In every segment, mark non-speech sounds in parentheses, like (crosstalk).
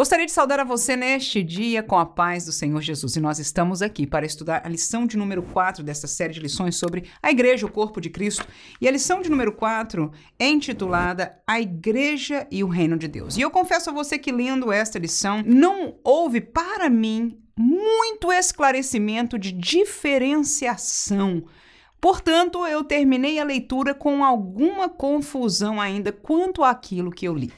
Gostaria de saudar a você neste dia com a paz do Senhor Jesus. E nós estamos aqui para estudar a lição de número 4 desta série de lições sobre a Igreja, o Corpo de Cristo. E a lição de número 4 é intitulada A Igreja e o Reino de Deus. E eu confesso a você que lendo esta lição, não houve para mim muito esclarecimento de diferenciação Portanto, eu terminei a leitura com alguma confusão ainda quanto àquilo que eu li.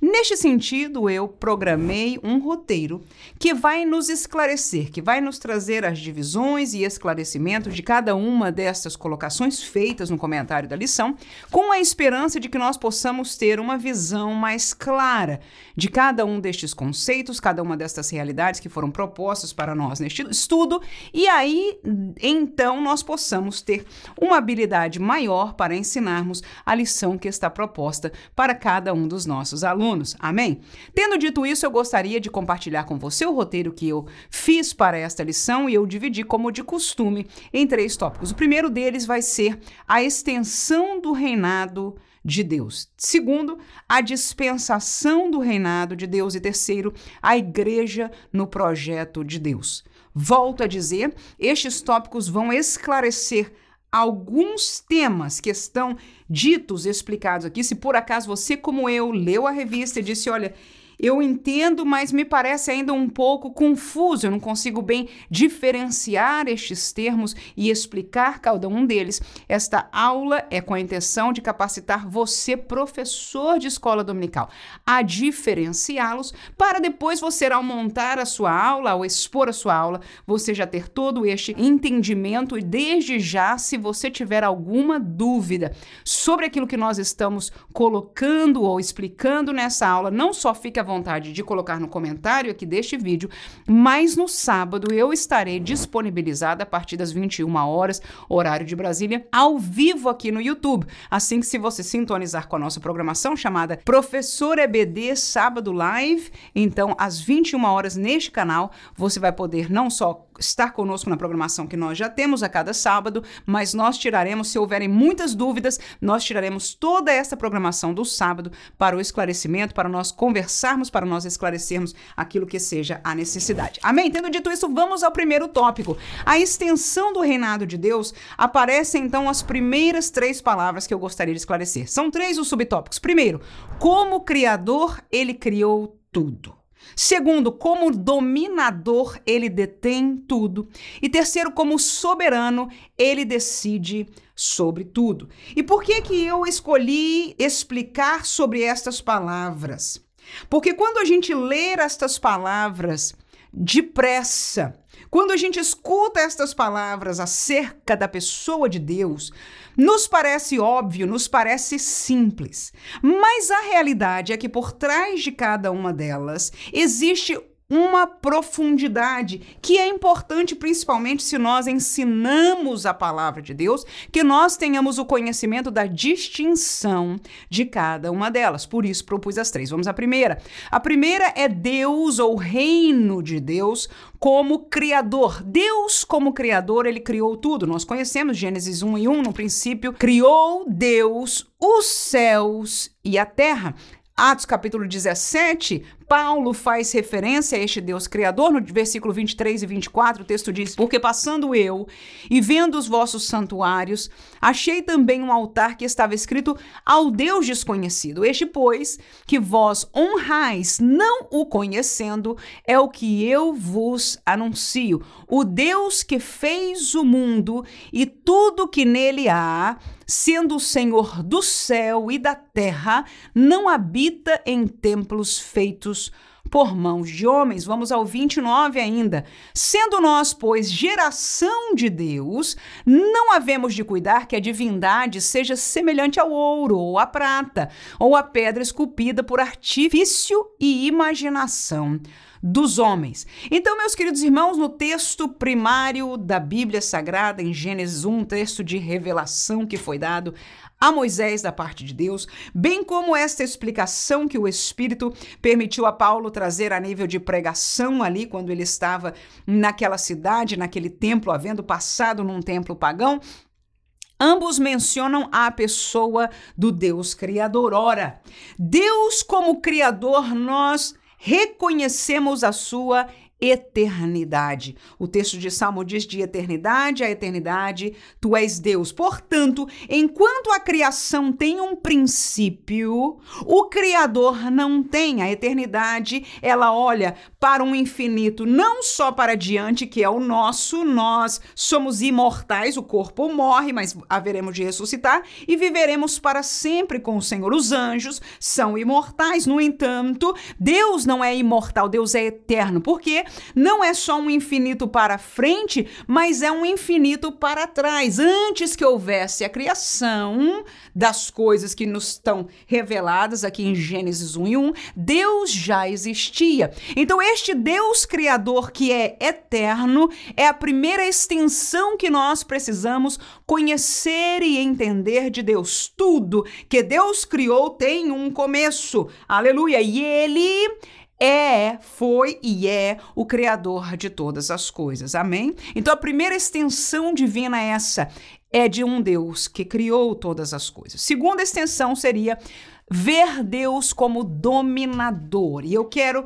Neste sentido, eu programei um roteiro que vai nos esclarecer, que vai nos trazer as divisões e esclarecimentos de cada uma destas colocações feitas no comentário da lição, com a esperança de que nós possamos ter uma visão mais clara de cada um destes conceitos, cada uma destas realidades que foram propostas para nós neste estudo, e aí então nós possamos ter uma habilidade maior para ensinarmos a lição que está proposta para cada um dos nossos nossos alunos. Amém? Tendo dito isso, eu gostaria de compartilhar com você o roteiro que eu fiz para esta lição e eu dividi, como de costume, em três tópicos. O primeiro deles vai ser a extensão do reinado de Deus. Segundo, a dispensação do reinado de Deus. E terceiro, a igreja no projeto de Deus. Volto a dizer, estes tópicos vão esclarecer alguns temas que estão ditos, explicados aqui. Se por acaso você, como eu, leu a revista e disse: olha, eu entendo, mas me parece ainda um pouco confuso. Eu não consigo bem diferenciar estes termos e explicar cada um deles. Esta aula é com a intenção de capacitar você, professor de escola dominical, a diferenciá-los para depois você, ao montar a sua aula, ao expor a sua aula, você já ter todo este entendimento e desde já, se você tiver alguma dúvida sobre aquilo que nós estamos colocando ou explicando nessa aula, não só fique à vontade de colocar no comentário aqui deste vídeo, mas no sábado eu estarei disponibilizada a partir das 21 horas, horário de Brasília, ao vivo aqui no YouTube. Assim que se você sintonizar com a nossa programação chamada Professor EBD Sábado Live, então às 21 horas neste canal, você vai poder não só estar conosco na programação que nós já temos a cada sábado, mas nós tiraremos, se houverem muitas dúvidas, nós tiraremos toda essa programação do sábado para o esclarecimento, para nós conversar para nós esclarecermos aquilo que seja a necessidade. Amém? Tendo dito isso, vamos ao primeiro tópico. A extensão do reinado de Deus aparece então as primeiras três palavras que eu gostaria de esclarecer. São três os subtópicos. Primeiro, como Criador, ele criou tudo. Segundo, como dominador, ele detém tudo. E terceiro, como soberano, ele decide sobre tudo. E por que que eu escolhi explicar sobre estas palavras? Porque quando a gente lê estas palavras depressa, quando a gente escuta estas palavras acerca da pessoa de Deus, nos parece óbvio, nos parece simples. Mas a realidade é que por trás de cada uma delas existe uma profundidade que é importante, principalmente se nós ensinamos a palavra de Deus, que nós tenhamos o conhecimento da distinção de cada uma delas. Por isso, propus as três. Vamos à primeira. A primeira é Deus ou reino de Deus como criador. Deus, como criador, ele criou tudo. Nós conhecemos Gênesis 1 e 1, no princípio, criou Deus os céus e a terra. Atos capítulo 17, Paulo faz referência a este Deus Criador no versículo 23 e 24. O texto diz: Porque passando eu e vendo os vossos santuários, achei também um altar que estava escrito ao Deus desconhecido. Este, pois, que vós honrais, não o conhecendo, é o que eu vos anuncio. O Deus que fez o mundo e tudo que nele há, sendo o Senhor do céu e da terra, não habita em templos feitos por mãos de homens. Vamos ao 29 ainda. Sendo nós, pois, geração de Deus, não havemos de cuidar que a divindade seja semelhante ao ouro, ou à prata, ou à pedra esculpida por artifício e imaginação dos homens. Então, meus queridos irmãos, no texto primário da Bíblia Sagrada, em Gênesis 1, texto de revelação que foi dado a Moisés da parte de Deus, bem como esta explicação que o Espírito permitiu a Paulo trazer a nível de pregação ali, quando ele estava naquela cidade, naquele templo, havendo passado num templo pagão. Ambos mencionam a pessoa do Deus Criador. Ora, Deus como Criador, nós reconhecemos a sua eternidade. O texto de Salmo diz de eternidade a eternidade, tu és Deus. Portanto, enquanto a criação tem um princípio, o Criador não tem. A eternidade, ela olha para um infinito, não só para diante, que é o nosso, nós somos imortais, o corpo morre, mas haveremos de ressuscitar e viveremos para sempre com o Senhor. Os anjos são imortais, no entanto, Deus não é imortal, Deus é eterno. Por quê? Não é só um infinito para frente, mas é um infinito para trás. Antes que houvesse a criação das coisas que nos estão reveladas aqui em Gênesis 1 e 1, Deus já existia. Então, este Deus Criador que é eterno é a primeira extensão que nós precisamos conhecer e entender de Deus. Tudo que Deus criou tem um começo. Aleluia! E ele é, foi e é o Criador de todas as coisas. Amém? Então a primeira extensão divina é essa é de um Deus que criou todas as coisas. Segunda extensão seria ver Deus como dominador. E eu quero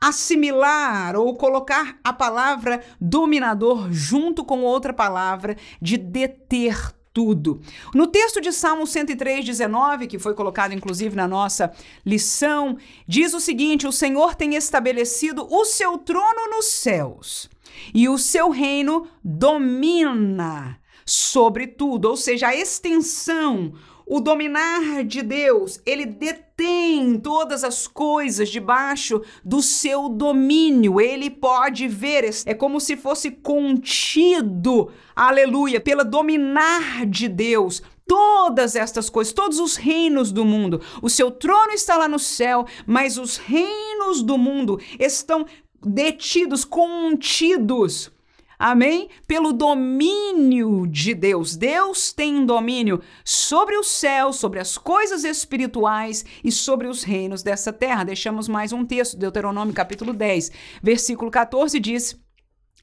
assimilar ou colocar a palavra dominador junto com outra palavra de deter tudo. No texto de Salmo 103, 19, que foi colocado inclusive na nossa lição, diz o seguinte: O Senhor tem estabelecido o seu trono nos céus e o seu reino domina sobre tudo, ou seja, a extensão, o dominar de Deus, ele detém todas as coisas debaixo do seu domínio. Ele pode ver, é como se fosse contido, aleluia, pela dominar de Deus, todas estas coisas, todos os reinos do mundo. O seu trono está lá no céu, mas os reinos do mundo estão detidos, contidos Amém? Pelo domínio de Deus. Deus tem domínio sobre o céu, sobre as coisas espirituais e sobre os reinos dessa terra. Deixamos mais um texto, Deuteronômio capítulo 10, versículo 14 diz: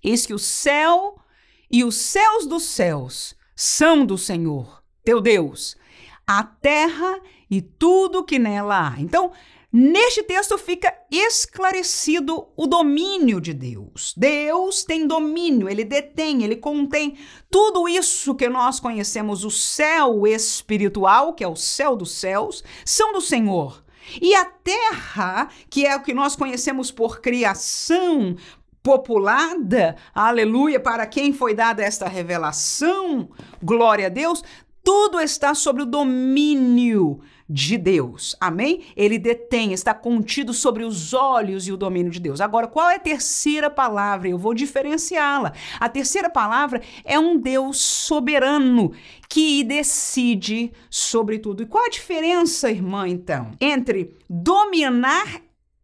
Eis que o céu e os céus dos céus são do Senhor, teu Deus, a terra e tudo que nela há. Então, Neste texto fica esclarecido o domínio de Deus. Deus tem domínio, ele detém, ele contém tudo isso que nós conhecemos, o céu espiritual, que é o céu dos céus, são do Senhor. E a terra, que é o que nós conhecemos por criação, populada, aleluia, para quem foi dada esta revelação, glória a Deus, tudo está sobre o domínio de Deus. Amém? Ele detém, está contido sobre os olhos e o domínio de Deus. Agora, qual é a terceira palavra? Eu vou diferenciá-la. A terceira palavra é um Deus soberano que decide sobre tudo. E qual a diferença, irmã, então, entre dominar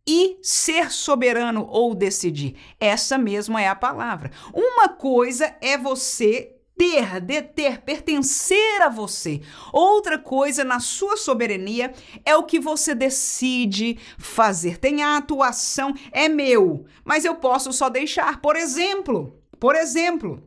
e ser soberano ou decidir? Essa mesma é a palavra. Uma coisa é você ter, deter, pertencer a você. Outra coisa na sua soberania é o que você decide fazer. Tem a atuação, é meu, mas eu posso só deixar. Por exemplo, por exemplo,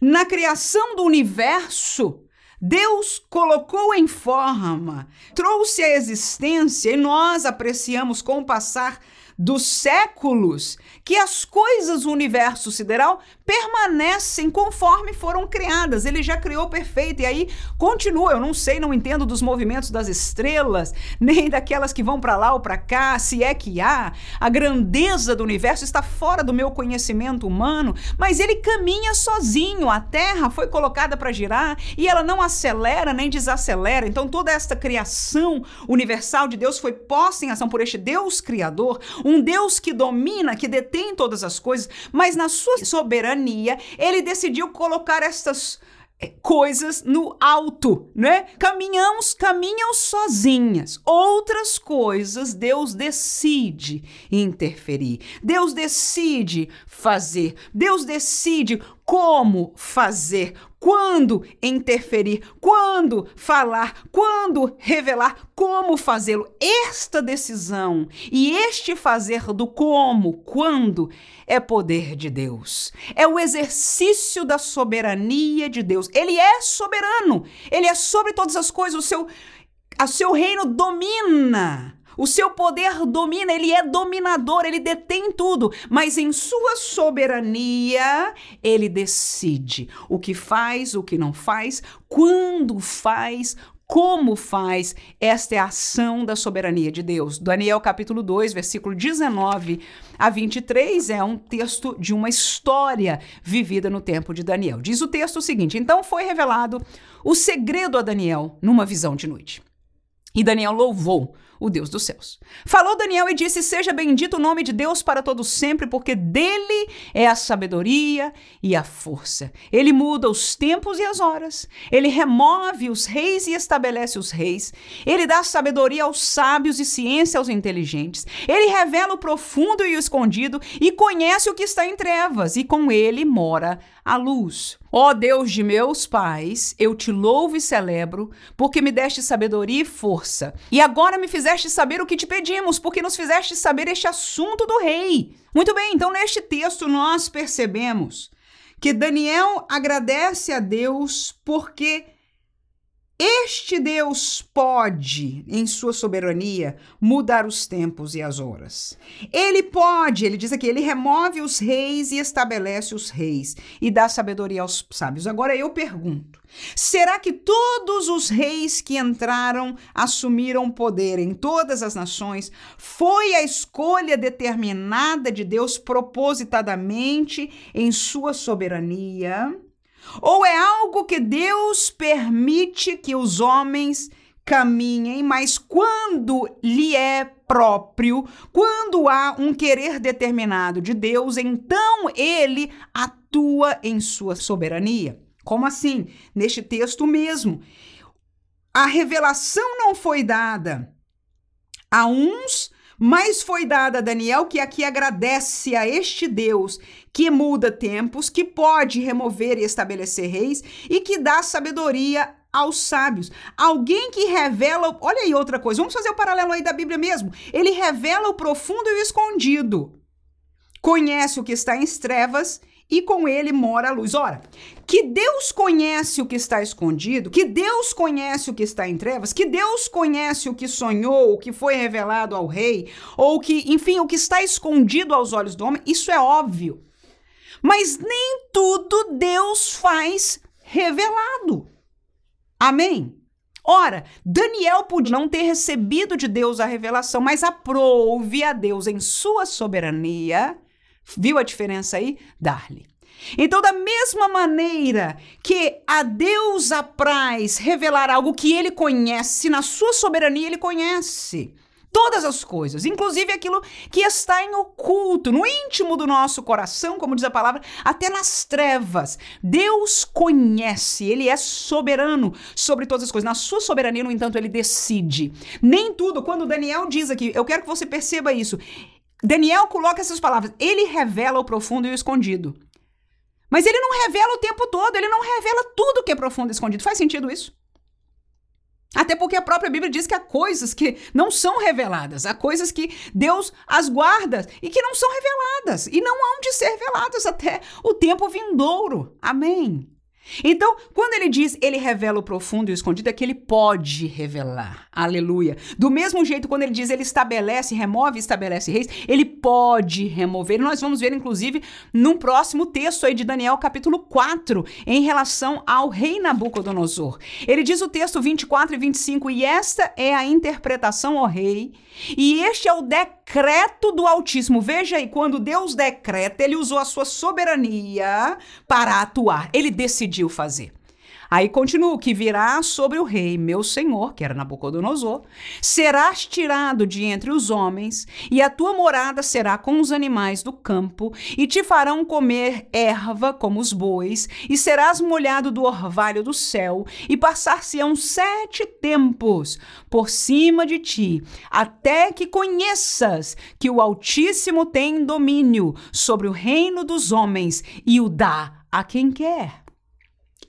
na criação do universo, Deus colocou em forma, trouxe a existência e nós apreciamos com o passar dos séculos que as coisas do universo sideral permanecem conforme foram criadas. Ele já criou perfeito e aí continua. Eu não sei, não entendo dos movimentos das estrelas, (laughs) nem daquelas que vão para lá ou para cá, se é que há. A grandeza do universo está fora do meu conhecimento humano, mas ele caminha sozinho. A Terra foi colocada para girar e ela não acelera nem desacelera. Então toda esta criação universal de Deus foi posta em ação por este Deus criador, um Deus que domina, que detém todas as coisas, mas na sua soberania, ele decidiu colocar estas eh, coisas no alto, né? Caminhamos, caminham sozinhas. Outras coisas Deus decide interferir. Deus decide fazer. Deus decide como fazer, quando interferir, quando falar, quando revelar, como fazê-lo. Esta decisão e este fazer do como, quando, é poder de Deus. É o exercício da soberania de Deus. Ele é soberano, ele é sobre todas as coisas, o seu, o seu reino domina O seu poder domina, ele é dominador, ele detém tudo, mas em sua soberania, ele decide o que faz, o que não faz, quando faz, como faz. Esta é a ação da soberania de Deus. Daniel capítulo 2, versículo 19 a 23 é um texto de uma história vivida no tempo de Daniel. Diz o texto o seguinte: Então foi revelado o segredo a Daniel numa visão de noite. E Daniel louvou o Deus dos céus. Falou Daniel e disse: Seja bendito o nome de Deus para todos sempre, porque dele é a sabedoria e a força. Ele muda os tempos e as horas. Ele remove os reis e estabelece os reis. Ele dá sabedoria aos sábios e ciência aos inteligentes. Ele revela o profundo e o escondido e conhece o que está em trevas, e com ele mora a luz. Ó Deus de meus pais, eu te louvo e celebro, porque me deste sabedoria e força. E agora me fizeste saber o que te pedimos, porque nos fizeste saber este assunto do rei. Muito bem, então neste texto nós percebemos que Daniel agradece a Deus porque este Deus pode, em sua soberania, mudar os tempos e as horas. Ele pode, ele diz aqui, ele remove os reis e estabelece os reis e dá sabedoria aos sábios. Agora eu pergunto: será que todos os reis que entraram assumiram poder em todas as nações foi a escolha determinada de Deus propositadamente em sua soberania? Ou é algo que Deus permite que os homens caminhem, mas quando lhe é próprio, quando há um querer determinado de Deus, então ele atua em sua soberania. Como assim? Neste texto mesmo. A revelação não foi dada a uns mas foi dada a Daniel que aqui agradece a este Deus que muda tempos, que pode remover e estabelecer reis e que dá sabedoria aos sábios. Alguém que revela. Olha aí outra coisa, vamos fazer o paralelo aí da Bíblia mesmo. Ele revela o profundo e o escondido. Conhece o que está em trevas e com ele mora a luz. Ora, que Deus conhece o que está escondido, que Deus conhece o que está em trevas, que Deus conhece o que sonhou, o que foi revelado ao rei, ou que, enfim, o que está escondido aos olhos do homem, isso é óbvio. Mas nem tudo Deus faz revelado. Amém? Ora, Daniel podia não ter recebido de Deus a revelação, mas aprove a Deus em sua soberania Viu a diferença aí? Dar-lhe. Então, da mesma maneira que a Deus apraz revelar algo que ele conhece, na sua soberania ele conhece todas as coisas, inclusive aquilo que está em oculto, no íntimo do nosso coração, como diz a palavra, até nas trevas. Deus conhece, ele é soberano sobre todas as coisas. Na sua soberania, no entanto, ele decide. Nem tudo, quando Daniel diz aqui, eu quero que você perceba isso. Daniel coloca essas palavras. Ele revela o profundo e o escondido. Mas ele não revela o tempo todo, ele não revela tudo que é profundo e escondido. Faz sentido isso? Até porque a própria Bíblia diz que há coisas que não são reveladas, há coisas que Deus as guarda e que não são reveladas e não hão de ser reveladas até o tempo vindouro. Amém. Então, quando ele diz ele revela o profundo e o escondido, é que ele pode revelar. Aleluia. Do mesmo jeito, quando ele diz ele estabelece, remove estabelece reis, ele pode remover. Nós vamos ver, inclusive, num próximo texto aí de Daniel, capítulo 4, em relação ao rei Nabucodonosor. Ele diz o texto 24 e 25, e esta é a interpretação, ó rei, e este é o decreto do Altíssimo. Veja aí, quando Deus decreta, ele usou a sua soberania para atuar. Ele decidiu fazer. Aí continua: que virá sobre o rei, meu senhor, que era Nabucodonosor, serás tirado de entre os homens, e a tua morada será com os animais do campo, e te farão comer erva como os bois, e serás molhado do orvalho do céu, e passar-se-ão sete tempos por cima de ti, até que conheças que o Altíssimo tem domínio sobre o reino dos homens e o dá a quem quer.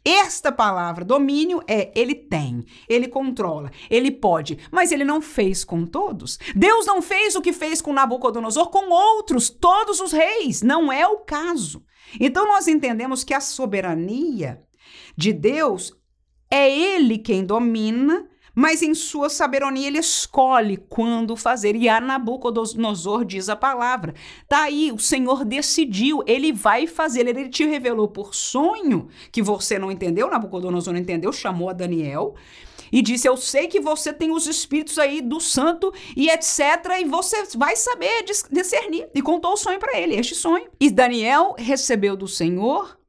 Esta palavra domínio é ele tem, ele controla, ele pode, mas ele não fez com todos. Deus não fez o que fez com Nabucodonosor com outros, todos os reis. Não é o caso. Então nós entendemos que a soberania de Deus é ele quem domina, mas em sua sabedoria ele escolhe quando fazer. E a Nabucodonosor diz a palavra. Tá aí, o Senhor decidiu, ele vai fazer. Ele te revelou por sonho, que você não entendeu, Nabucodonosor não entendeu, chamou a Daniel e disse: Eu sei que você tem os espíritos aí do santo e etc. E você vai saber discernir. E contou o sonho para ele, este sonho. E Daniel recebeu do Senhor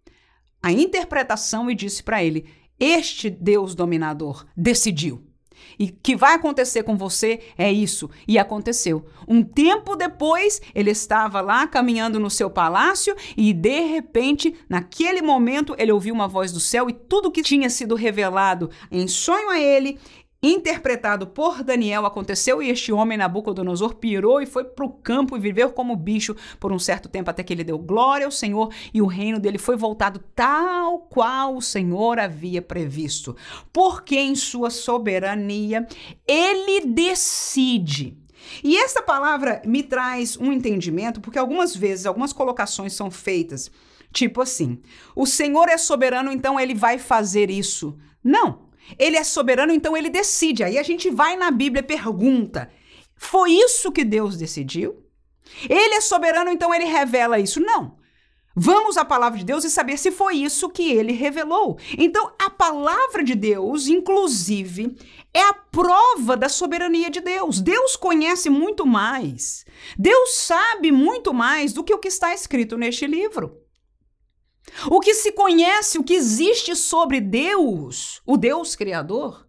a interpretação e disse para ele: Este Deus dominador decidiu. E que vai acontecer com você é isso. E aconteceu. Um tempo depois, ele estava lá caminhando no seu palácio e de repente, naquele momento, ele ouviu uma voz do céu e tudo que tinha sido revelado em sonho a ele, interpretado por Daniel, aconteceu e este homem, Nabucodonosor, pirou e foi para o campo e viveu como bicho por um certo tempo, até que ele deu glória ao Senhor e o reino dele foi voltado tal qual o Senhor havia previsto. Porque em sua soberania ele decide. E essa palavra me traz um entendimento, porque algumas vezes, algumas colocações são feitas, tipo assim: o Senhor é soberano, então ele vai fazer isso. Não. Ele é soberano, então ele decide. Aí a gente vai na Bíblia e pergunta: foi isso que Deus decidiu? Ele é soberano, então ele revela isso? Não. Vamos à palavra de Deus e saber se foi isso que ele revelou. Então, a palavra de Deus, inclusive, é a prova da soberania de Deus. Deus conhece muito mais. Deus sabe muito mais do que o que está escrito neste livro. O que se conhece, o que existe sobre Deus, o Deus Criador,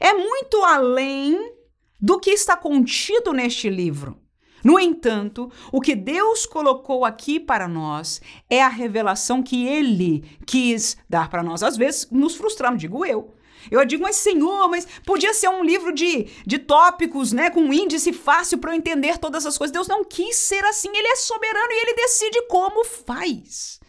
é muito além do que está contido neste livro. No entanto, o que Deus colocou aqui para nós é a revelação que Ele quis dar para nós. Às vezes nos frustramos, digo eu. Eu digo, mas Senhor, mas podia ser um livro de, de tópicos, né, com um índice fácil para eu entender todas as coisas. Deus não quis ser assim, Ele é soberano e Ele decide como faz.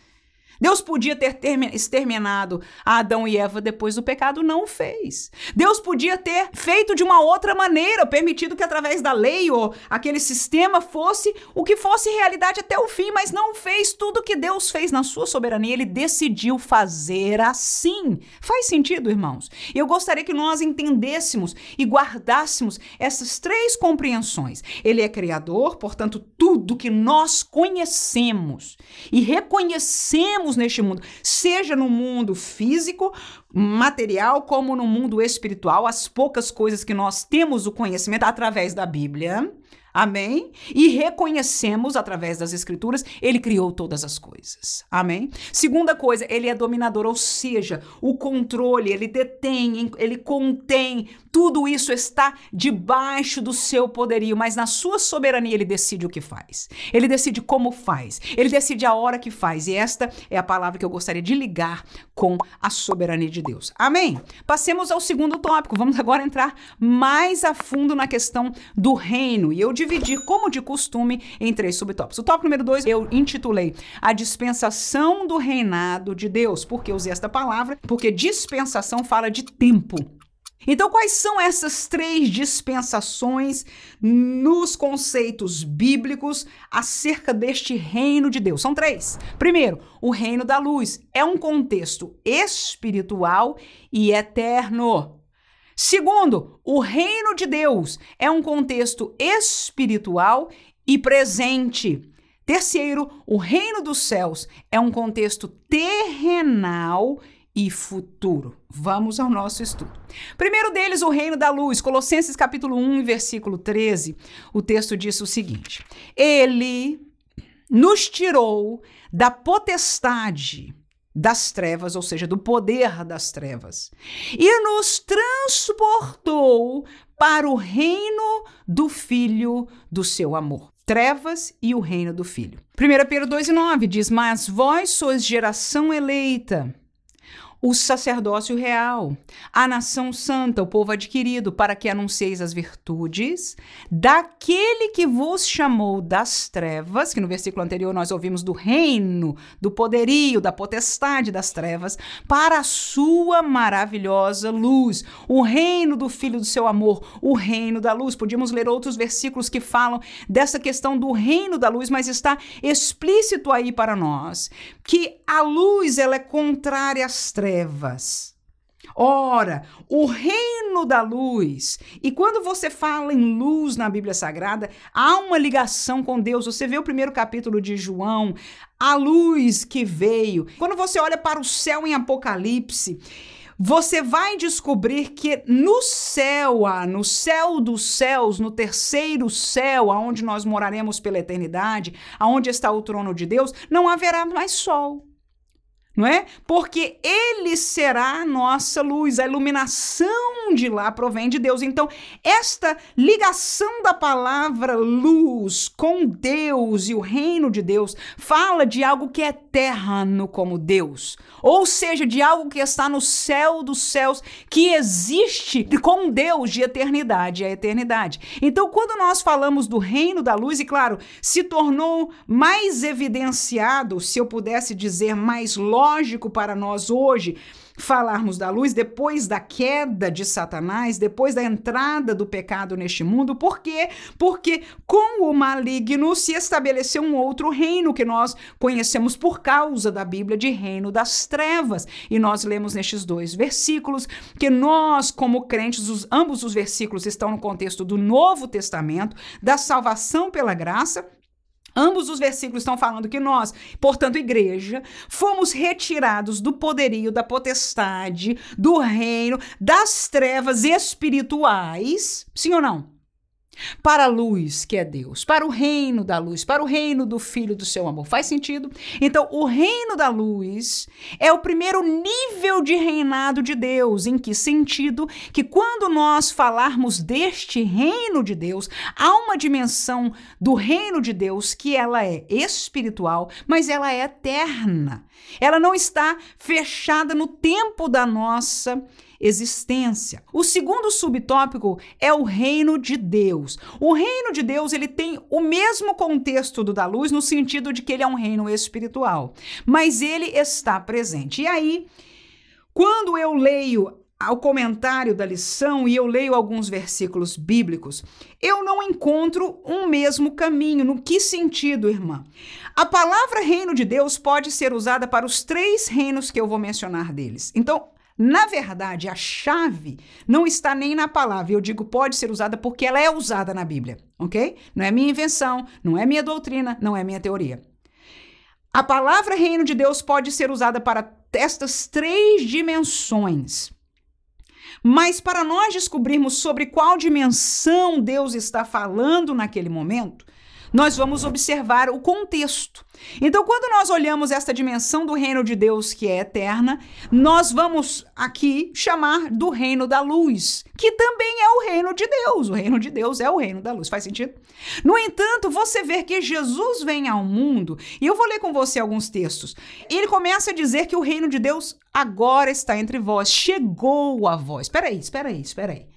Deus podia ter exterminado Adão e Eva depois do pecado, não o fez. Deus podia ter feito de uma outra maneira, permitido que através da lei ou aquele sistema fosse o que fosse realidade até o fim, mas não fez tudo que Deus fez na sua soberania, ele decidiu fazer assim. Faz sentido, irmãos? Eu gostaria que nós entendêssemos e guardássemos essas três compreensões. Ele é criador, portanto, tudo que nós conhecemos e reconhecemos neste mundo, seja no mundo físico, material, como no mundo espiritual, as poucas coisas que nós temos o conhecimento através da Bíblia. Amém? E reconhecemos através das escrituras, ele criou todas as coisas. Amém? Segunda coisa, ele é dominador, ou seja, o controle, ele detém, ele contém, tudo isso está debaixo do seu poderio, mas na sua soberania ele decide o que faz. Ele decide como faz. Ele decide a hora que faz. E esta é a palavra que eu gostaria de ligar com a soberania de Deus. Amém? Passemos ao segundo tópico. Vamos agora entrar mais a fundo na questão do reino. E eu dividir, como de costume, em três subtópicos. O tópico número dois eu intitulei A Dispensação do Reinado de Deus. Por que usei esta palavra? Porque dispensação fala de tempo. Então, quais são essas três dispensações nos conceitos bíblicos acerca deste reino de Deus? São três. Primeiro, o reino da luz é um contexto espiritual e eterno. Segundo, o reino de Deus é um contexto espiritual e presente. Terceiro, o reino dos céus é um contexto terrenal e futuro. Vamos ao nosso estudo. Primeiro deles, o reino da luz. Colossenses capítulo 1, versículo 13. O texto diz o seguinte: Ele nos tirou da potestade das trevas, ou seja, do poder das trevas, e nos transportou para o reino do Filho do seu amor. Trevas e o reino do Filho. 1 Pedro 2 e 9 diz: Mas vós sois geração eleita o sacerdócio real, a nação santa, o povo adquirido, para que anuncieis as virtudes daquele que vos chamou das trevas, que no versículo anterior nós ouvimos do reino, do poderio, da potestade das trevas, para a sua maravilhosa luz, o reino do filho do seu amor, o reino da luz. Podíamos ler outros versículos que falam dessa questão do reino da luz, mas está explícito aí para nós que a luz ela é contrária às trevas trevas. Ora, o reino da luz. E quando você fala em luz na Bíblia Sagrada, há uma ligação com Deus. Você vê o primeiro capítulo de João, a luz que veio. Quando você olha para o céu em Apocalipse, você vai descobrir que no céu, no céu dos céus, no terceiro céu, aonde nós moraremos pela eternidade, aonde está o trono de Deus, não haverá mais sol não é? Porque ele será a nossa luz, a iluminação de lá provém de Deus. Então, esta ligação da palavra luz com Deus e o reino de Deus fala de algo que é eterno como Deus, ou seja, de algo que está no céu dos céus, que existe com Deus de eternidade a eternidade. Então, quando nós falamos do reino da luz, e claro, se tornou mais evidenciado, se eu pudesse dizer mais lógico, lógico para nós hoje falarmos da luz depois da queda de Satanás, depois da entrada do pecado neste mundo. Por quê? Porque com o maligno se estabeleceu um outro reino que nós conhecemos por causa da Bíblia de reino das trevas. E nós lemos nestes dois versículos que nós, como crentes, os, ambos os versículos estão no contexto do Novo Testamento, da salvação pela graça Ambos os versículos estão falando que nós, portanto, igreja, fomos retirados do poderio, da potestade, do reino, das trevas espirituais. Sim ou não? Para a luz que é Deus, para o reino da luz, para o reino do Filho do seu amor. Faz sentido? Então, o reino da luz é o primeiro nível de reinado de Deus. Em que sentido? Que quando nós falarmos deste reino de Deus, há uma dimensão do reino de Deus que ela é espiritual, mas ela é eterna. Ela não está fechada no tempo da nossa existência. O segundo subtópico é o reino de Deus. O reino de Deus, ele tem o mesmo contexto do da luz no sentido de que ele é um reino espiritual, mas ele está presente. E aí, quando eu leio ao comentário da lição e eu leio alguns versículos bíblicos, eu não encontro um mesmo caminho. No que sentido, irmã? A palavra reino de Deus pode ser usada para os três reinos que eu vou mencionar deles. Então, na verdade, a chave não está nem na palavra. Eu digo pode ser usada porque ela é usada na Bíblia, ok? Não é minha invenção, não é minha doutrina, não é minha teoria. A palavra reino de Deus pode ser usada para estas três dimensões. Mas para nós descobrirmos sobre qual dimensão Deus está falando naquele momento, nós vamos observar o contexto. Então, quando nós olhamos esta dimensão do reino de Deus que é eterna, nós vamos aqui chamar do reino da luz, que também é o reino de Deus. O reino de Deus é o reino da luz. Faz sentido? No entanto, você vê que Jesus vem ao mundo, e eu vou ler com você alguns textos. Ele começa a dizer que o reino de Deus agora está entre vós, chegou a vós. Espera aí, espera aí, espera aí.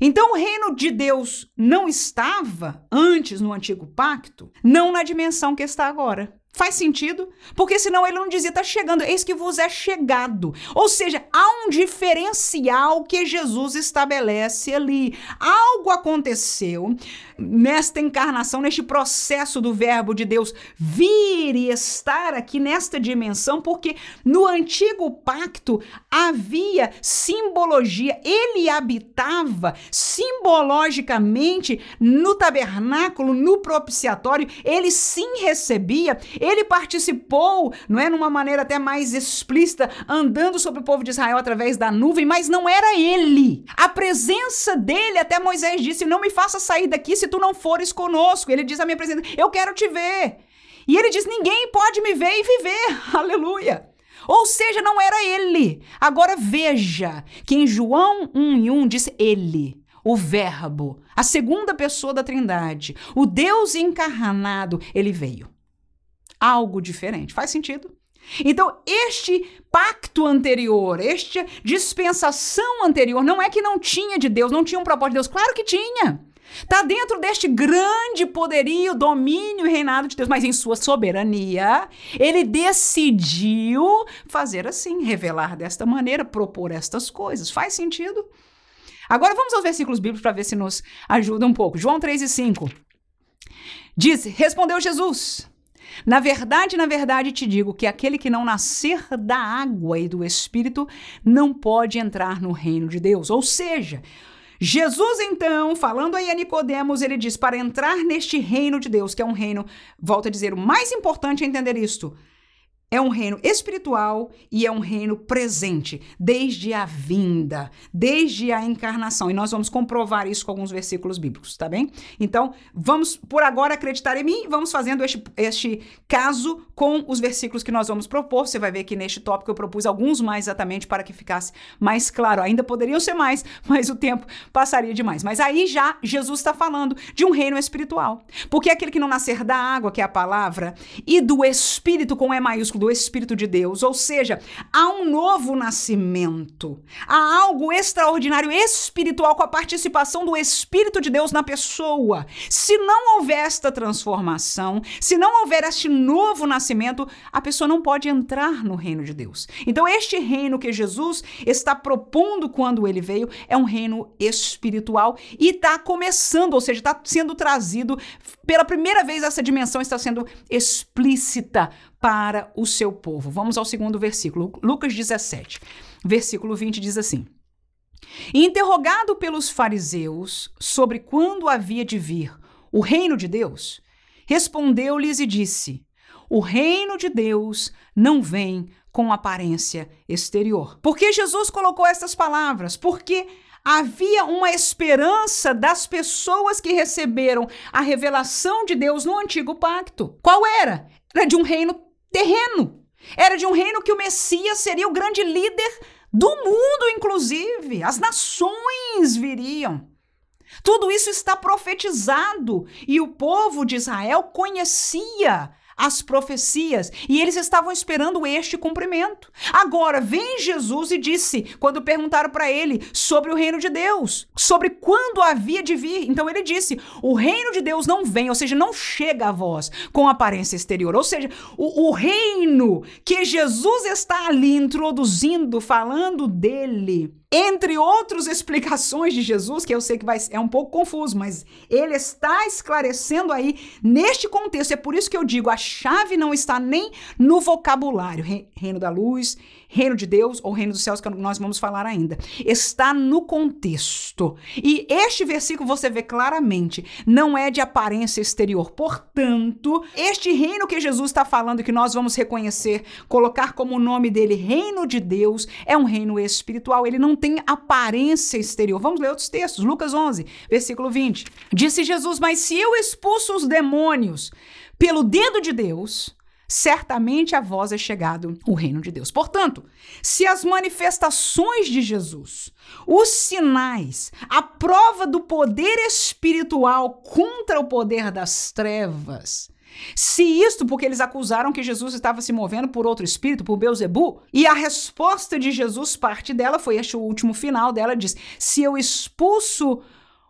Então o reino de Deus não estava antes no antigo pacto, não na dimensão que está agora. Faz sentido? Porque senão ele não dizia, está chegando, eis que vos é chegado. Ou seja, há um diferencial que Jesus estabelece ali. Algo aconteceu nesta encarnação, neste processo do Verbo de Deus vir e estar aqui nesta dimensão, porque no antigo pacto havia simbologia, ele habitava simbologicamente no tabernáculo, no propiciatório, ele sim recebia, ele participou, não é, numa maneira até mais explícita, andando sobre o povo de Israel através da nuvem, mas não era ele. A presença dele, até Moisés disse: Não me faça sair daqui se tu não fores conosco. Ele diz à minha presença: Eu quero te ver. E ele diz: Ninguém pode me ver e viver. (laughs) Aleluia. Ou seja, não era ele. Agora veja que em João 1 e 1 diz ele, o Verbo, a segunda pessoa da Trindade, o Deus encarnado, ele veio. Algo diferente. Faz sentido? Então, este pacto anterior, esta dispensação anterior, não é que não tinha de Deus, não tinha um propósito de Deus. Claro que tinha. Está dentro deste grande poderio, domínio e reinado de Deus, mas em sua soberania, ele decidiu fazer assim, revelar desta maneira, propor estas coisas. Faz sentido? Agora vamos aos versículos bíblicos para ver se nos ajuda um pouco. João 3 e 5. Diz: Respondeu Jesus: Na verdade, na verdade te digo que aquele que não nascer da água e do Espírito não pode entrar no reino de Deus. Ou seja, Jesus, então, falando aí a Nicodemos, ele diz: para entrar neste reino de Deus, que é um reino, volta a dizer, o mais importante é entender isto, é um reino espiritual e é um reino presente, desde a vinda, desde a encarnação. E nós vamos comprovar isso com alguns versículos bíblicos, tá bem? Então, vamos por agora acreditar em mim, vamos fazendo este, este caso com os versículos que nós vamos propor. Você vai ver que neste tópico eu propus alguns mais exatamente para que ficasse mais claro. Ainda poderiam ser mais, (laughs) mas o tempo passaria demais. Mas aí já Jesus está falando de um reino espiritual. Porque aquele que não nascer da água, que é a palavra, e do Espírito com E maiúsculo, do Espírito de Deus. Ou seja, há um novo nascimento. Há algo extraordinário espiritual com a participação do Espírito de Deus na pessoa. Se não houver esta transformação, se não houver este novo nascimento, a pessoa não pode entrar no reino de Deus. Então, este reino que Jesus está propondo quando ele veio é um reino espiritual e está começando, ou seja, está sendo trazido pela primeira vez essa dimensão está sendo explícita para o seu povo. Vamos ao segundo versículo, Lucas 17, versículo 20 diz assim: Interrogado pelos fariseus sobre quando havia de vir o reino de Deus, respondeu-lhes e disse: O reino de Deus não vem com aparência exterior. Por que Jesus colocou essas palavras? Porque havia uma esperança das pessoas que receberam a revelação de Deus no antigo pacto. Qual era? Era de um reino terreno. Era de um reino que o Messias seria o grande líder do mundo, inclusive. As nações viriam. Tudo isso está profetizado e o povo de Israel conhecia as profecias. E eles estavam esperando este cumprimento. Agora vem Jesus e disse, quando perguntaram para ele sobre o reino de Deus, sobre quando havia de vir, então ele disse: o reino de Deus não vem, ou seja, não chega a vós com aparência exterior, ou seja, o, o reino que Jesus está ali introduzindo, falando dele entre outras explicações de Jesus, que eu sei que vai, é um pouco confuso, mas ele está esclarecendo aí neste contexto. É por isso que eu digo: a chave não está nem no vocabulário, reino da luz, reino de Deus ou reino dos céus, que nós vamos falar ainda. Está no contexto. E este versículo você vê claramente, não é de aparência exterior. Portanto, este reino que Jesus está falando, que nós vamos reconhecer, colocar como nome dele reino de Deus, é um reino espiritual. Ele não tem aparência exterior. Vamos ler outros textos. Lucas 11, versículo 20. Disse Jesus: Mas se eu expulso os demônios pelo dedo de Deus, certamente a vós é chegado o reino de Deus. Portanto, se as manifestações de Jesus, os sinais, a prova do poder espiritual contra o poder das trevas, se isto porque eles acusaram que Jesus estava se movendo por outro espírito, por Beuzebu, e a resposta de Jesus, parte dela foi este o último final dela diz: "Se eu expulso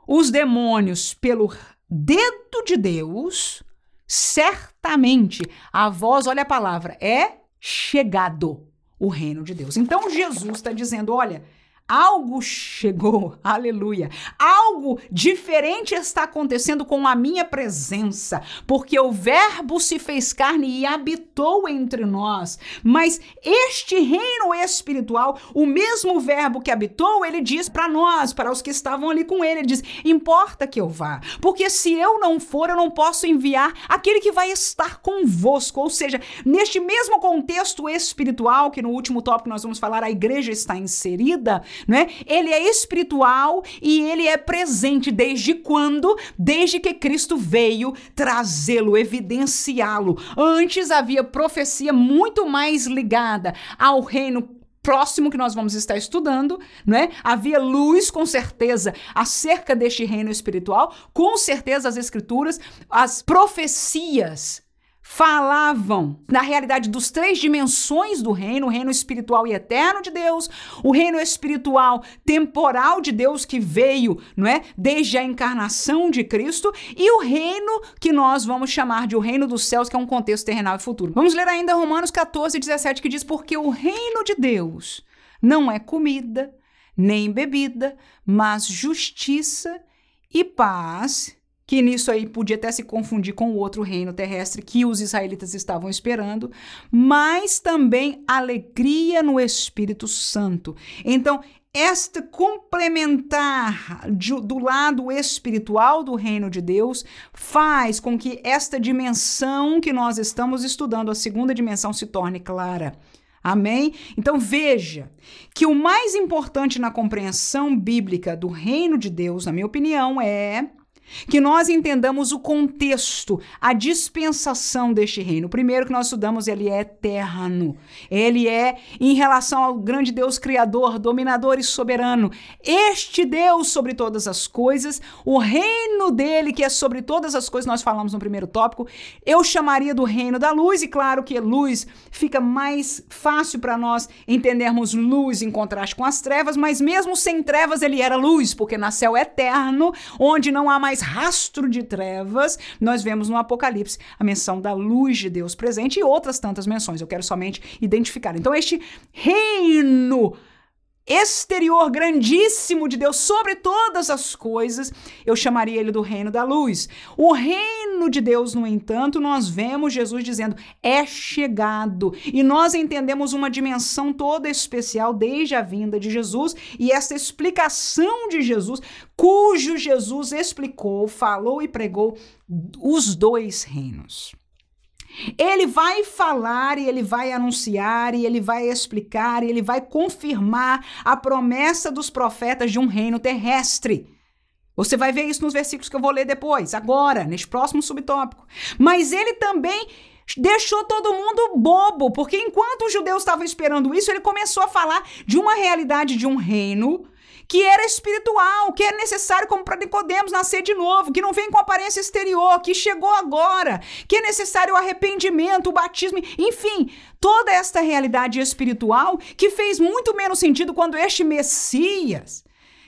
os demônios pelo dedo de Deus, certamente a voz, olha a palavra, é chegado o reino de Deus". Então Jesus está dizendo, olha, Algo chegou, (laughs) aleluia. Algo diferente está acontecendo com a minha presença, porque o Verbo se fez carne e habitou entre nós. Mas este reino espiritual, o mesmo Verbo que habitou, ele diz para nós, para os que estavam ali com ele, ele diz: importa que eu vá, porque se eu não for, eu não posso enviar aquele que vai estar convosco. Ou seja, neste mesmo contexto espiritual, que no último tópico nós vamos falar, a igreja está inserida né? Ele é espiritual e ele é presente desde quando? Desde que Cristo veio trazê-lo, evidenciá-lo. Antes havia profecia muito mais ligada ao reino próximo que nós vamos estar estudando, né? Havia luz, com certeza, acerca deste reino espiritual, com certeza as escrituras, as profecias falavam na realidade dos três dimensões do reino, o reino espiritual e eterno de Deus, o reino espiritual temporal de Deus que veio, não é, desde a encarnação de Cristo, e o reino que nós vamos chamar de o reino dos céus, que é um contexto terrenal e futuro. Vamos ler ainda Romanos 14, 17, que diz: Porque o reino de Deus não é comida, nem bebida, mas justiça e paz que nisso aí podia até se confundir com o outro reino terrestre que os israelitas estavam esperando, mas também alegria no Espírito Santo. Então, esta complementar de, do lado espiritual do reino de Deus faz com que esta dimensão que nós estamos estudando, a segunda dimensão, se torne clara. Amém? Então veja que o mais importante na compreensão bíblica do reino de Deus, na minha opinião, é que nós entendamos o contexto, a dispensação deste reino. O primeiro que nós estudamos, ele é eterno. Ele é em relação ao grande Deus criador, dominador e soberano. Este Deus sobre todas as coisas, o reino dele que é sobre todas as coisas, nós falamos no primeiro tópico, eu chamaria do reino da luz e claro que luz fica mais fácil para nós entendermos luz em contraste com as trevas, mas mesmo sem trevas ele era luz, porque nasceu eterno, onde não há mais mais rastro de trevas, nós vemos no Apocalipse a menção da luz de Deus presente e outras tantas menções. Eu quero somente identificar. Então, este reino exterior grandíssimo de Deus sobre todas as coisas, eu chamaria ele do reino da luz. O reino de Deus, no entanto, nós vemos Jesus dizendo é chegado. E nós entendemos uma dimensão toda especial desde a vinda de Jesus e essa explicação de Jesus, cujo Jesus explicou, falou e pregou os dois reinos. Ele vai falar e ele vai anunciar e ele vai explicar e ele vai confirmar a promessa dos profetas de um reino terrestre. Você vai ver isso nos versículos que eu vou ler depois, agora, neste próximo subtópico. Mas ele também deixou todo mundo bobo, porque enquanto os judeus estavam esperando isso, ele começou a falar de uma realidade de um reino que era espiritual, que é necessário, como para Nicodemos, nascer de novo, que não vem com aparência exterior, que chegou agora, que é necessário o arrependimento, o batismo, enfim, toda esta realidade espiritual que fez muito menos sentido quando este Messias,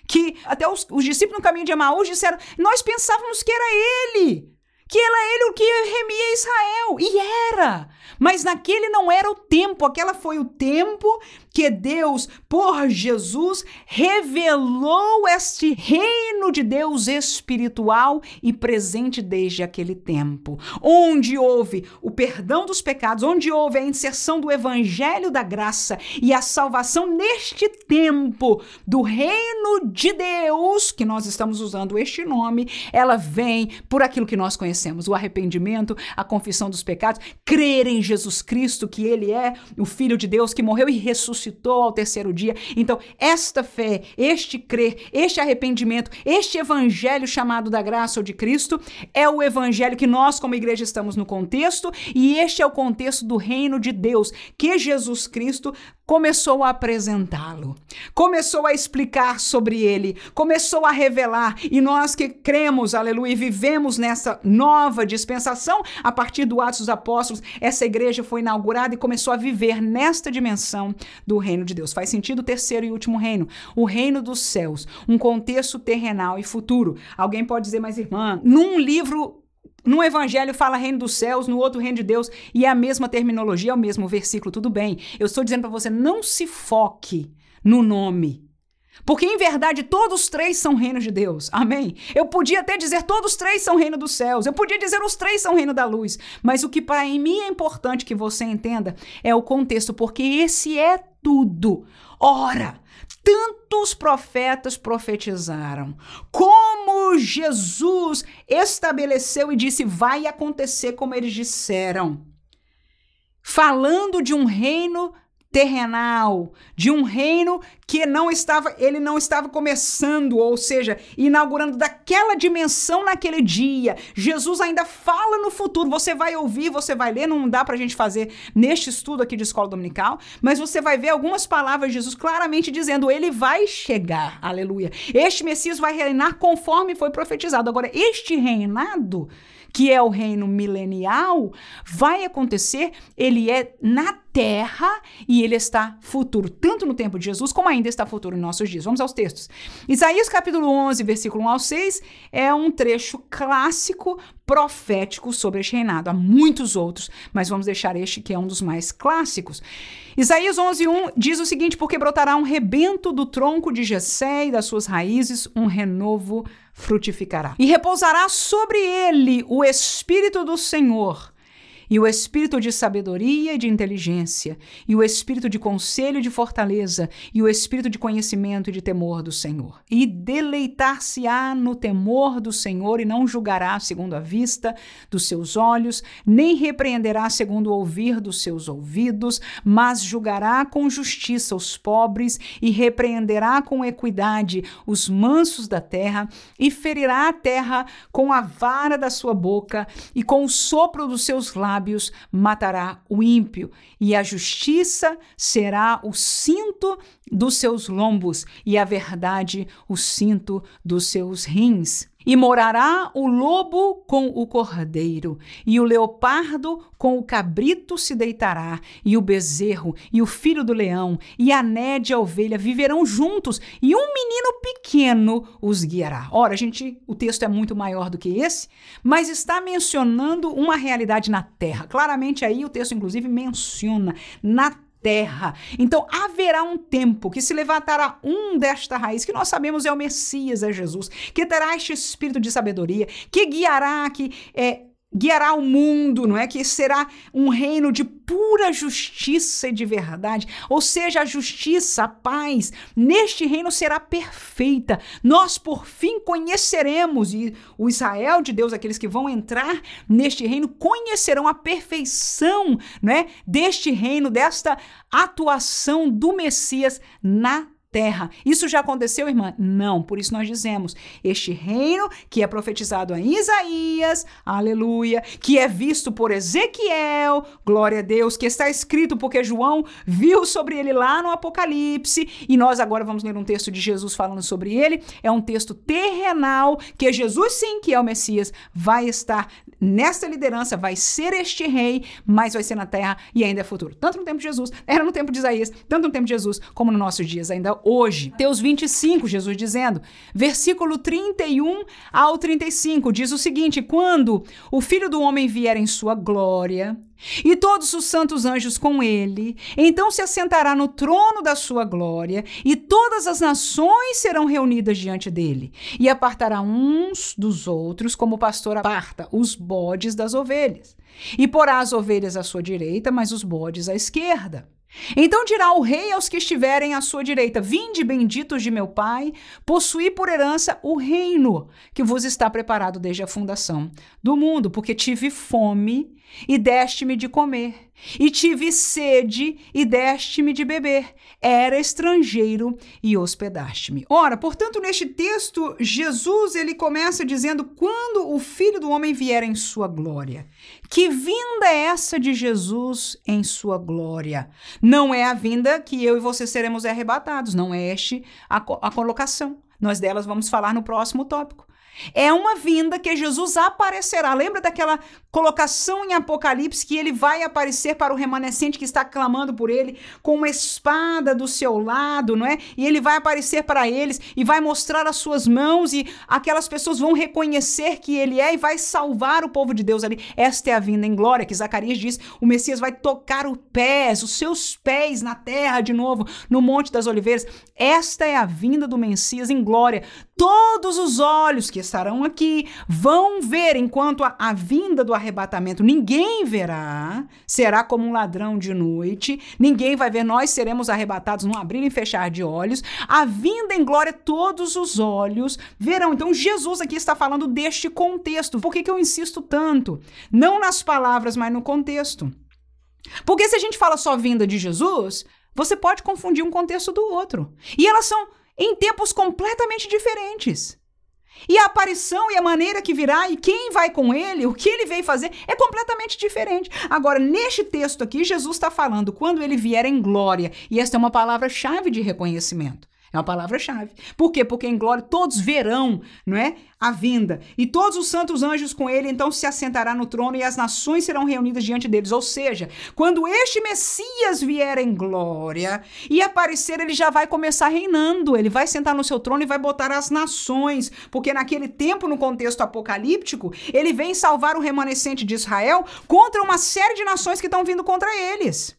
que até os, os discípulos no caminho de Emaús disseram, nós pensávamos que era ele que era ele o que remia Israel. E era. Mas naquele não era o tempo, aquela foi o tempo que Deus, por Jesus, revelou este reino de Deus espiritual e presente desde aquele tempo, onde houve o perdão dos pecados, onde houve a inserção do evangelho da graça e a salvação neste tempo do reino de Deus, que nós estamos usando este nome, ela vem por aquilo que nós conhecemos, o arrependimento, a confissão dos pecados, crer em Jesus Cristo, que ele é o filho de Deus que morreu e ressuscitou ressuscitou ao terceiro dia. Então, esta fé, este crer, este arrependimento, este evangelho chamado da graça ou de Cristo é o evangelho que nós, como igreja, estamos no contexto, e este é o contexto do reino de Deus, que Jesus Cristo começou a apresentá-lo, começou a explicar sobre ele, começou a revelar, e nós que cremos, aleluia, e vivemos nessa nova dispensação, a partir do Atos dos Apóstolos, essa igreja foi inaugurada e começou a viver nesta dimensão do reino de Deus. Faz sentido o terceiro e último reino, o reino dos céus, um contexto terrenal e futuro. Alguém pode dizer, mas irmã, num livro no evangelho fala reino dos céus, no outro reino de Deus, e é a mesma terminologia, é o mesmo versículo, tudo bem. Eu estou dizendo para você, não se foque no nome. Porque em verdade todos três são reinos de Deus. Amém? Eu podia até dizer todos três são reino dos céus. Eu podia dizer os três são reino da luz. Mas o que para mim é importante que você entenda é o contexto, porque esse é tudo. Ora, tantos profetas profetizaram, como Jesus estabeleceu e disse: vai acontecer como eles disseram. Falando de um reino terrenal, de um reino que não estava, ele não estava começando, ou seja, inaugurando daquela dimensão naquele dia. Jesus ainda fala no futuro. Você vai ouvir, você vai ler, não dá pra gente fazer neste estudo aqui de escola dominical, mas você vai ver algumas palavras de Jesus claramente dizendo: ele vai chegar. Aleluia. Este Messias vai reinar conforme foi profetizado. Agora, este reinado que é o reino milenial, vai acontecer, ele é na terra e ele está futuro, tanto no tempo de Jesus como ainda está futuro em nossos dias. Vamos aos textos. Isaías capítulo 11, versículo 1 ao 6 é um trecho clássico profético sobre este reinado. Há muitos outros, mas vamos deixar este que é um dos mais clássicos. Isaías 11:1 diz o seguinte: porque brotará um rebento do tronco de Jessé e das suas raízes um renovo frutificará. E repousará sobre ele o espírito do Senhor e o espírito de sabedoria e de inteligência, e o espírito de conselho e de fortaleza, e o espírito de conhecimento e de temor do Senhor. E deleitar-se-á no temor do Senhor, e não julgará segundo a vista dos seus olhos, nem repreenderá segundo o ouvir dos seus ouvidos, mas julgará com justiça os pobres, e repreenderá com equidade os mansos da terra, e ferirá a terra com a vara da sua boca, e com o sopro dos seus lábios lábios matará o ímpio, e a justiça será o cinto dos seus lombos, e a verdade o cinto dos seus rins. E morará o lobo com o cordeiro, e o leopardo com o cabrito se deitará, e o bezerro e o filho do leão, e a nédia ovelha viverão juntos, e um menino pequeno os guiará. Ora, gente, o texto é muito maior do que esse, mas está mencionando uma realidade na terra. Claramente aí o texto, inclusive, menciona na terra terra. Então haverá um tempo que se levantará um desta raiz, que nós sabemos é o Messias, é Jesus, que terá este espírito de sabedoria, que guiará, que é, guiará o mundo, não é? Que será um reino de pura justiça e de verdade. Ou seja, a justiça, a paz, neste reino será perfeita. Nós, por fim, conheceremos, e o Israel de Deus, aqueles que vão entrar neste reino, conhecerão a perfeição, né? Deste reino, desta atuação do Messias na terra. Isso já aconteceu, irmã? Não. Por isso nós dizemos: este reino que é profetizado em Isaías, aleluia, que é visto por Ezequiel, glória a Deus, que está escrito porque João viu sobre ele lá no Apocalipse, e nós agora vamos ler um texto de Jesus falando sobre ele. É um texto terrenal que Jesus, sim, que é o Messias, vai estar nesta liderança, vai ser este rei, mas vai ser na terra e ainda é futuro. Tanto no tempo de Jesus, era no tempo de Isaías, tanto no tempo de Jesus, como nos nossos dias ainda hoje. Mateus 25, Jesus dizendo, versículo 31 ao 35, diz o seguinte: Quando o filho do homem vier em sua glória, e todos os santos anjos com ele. Então se assentará no trono da sua glória, e todas as nações serão reunidas diante dele. E apartará uns dos outros, como o pastor aparta os bodes das ovelhas. E porá as ovelhas à sua direita, mas os bodes à esquerda. Então dirá o rei aos que estiverem à sua direita: Vinde, benditos de meu Pai, possuí por herança o reino que vos está preparado desde a fundação do mundo, porque tive fome e deste-me de comer, e tive sede e deste-me de beber, era estrangeiro e hospedaste-me. Ora, portanto, neste texto, Jesus ele começa dizendo: quando o Filho do homem vier em sua glória. Que vinda é essa de Jesus em sua glória? Não é a vinda que eu e você seremos arrebatados, não é este a, a colocação. Nós delas vamos falar no próximo tópico. É uma vinda que Jesus aparecerá. Lembra daquela colocação em Apocalipse que ele vai aparecer para o remanescente que está clamando por ele com uma espada do seu lado, não é? E ele vai aparecer para eles e vai mostrar as suas mãos e aquelas pessoas vão reconhecer que ele é e vai salvar o povo de Deus ali. Esta é a vinda em glória que Zacarias diz: o Messias vai tocar os pés, os seus pés na terra de novo, no Monte das Oliveiras. Esta é a vinda do Messias em glória. Todos os olhos que estarão aqui vão ver enquanto a, a vinda do arrebatamento ninguém verá, será como um ladrão de noite, ninguém vai ver, nós seremos arrebatados num abrir e fechar de olhos. A vinda em glória, todos os olhos verão. Então, Jesus aqui está falando deste contexto. Por que, que eu insisto tanto? Não nas palavras, mas no contexto. Porque se a gente fala só vinda de Jesus, você pode confundir um contexto do outro. E elas são em tempos completamente diferentes. E a aparição e a maneira que virá e quem vai com ele, o que ele veio fazer, é completamente diferente. Agora, neste texto aqui, Jesus está falando quando ele vier em glória, e esta é uma palavra-chave de reconhecimento. É uma palavra-chave. Por quê? Porque em glória todos verão, não é? A vinda. E todos os santos anjos com ele, então se assentará no trono e as nações serão reunidas diante deles. Ou seja, quando este Messias vier em glória e aparecer, ele já vai começar reinando. Ele vai sentar no seu trono e vai botar as nações. Porque naquele tempo, no contexto apocalíptico, ele vem salvar o remanescente de Israel contra uma série de nações que estão vindo contra eles.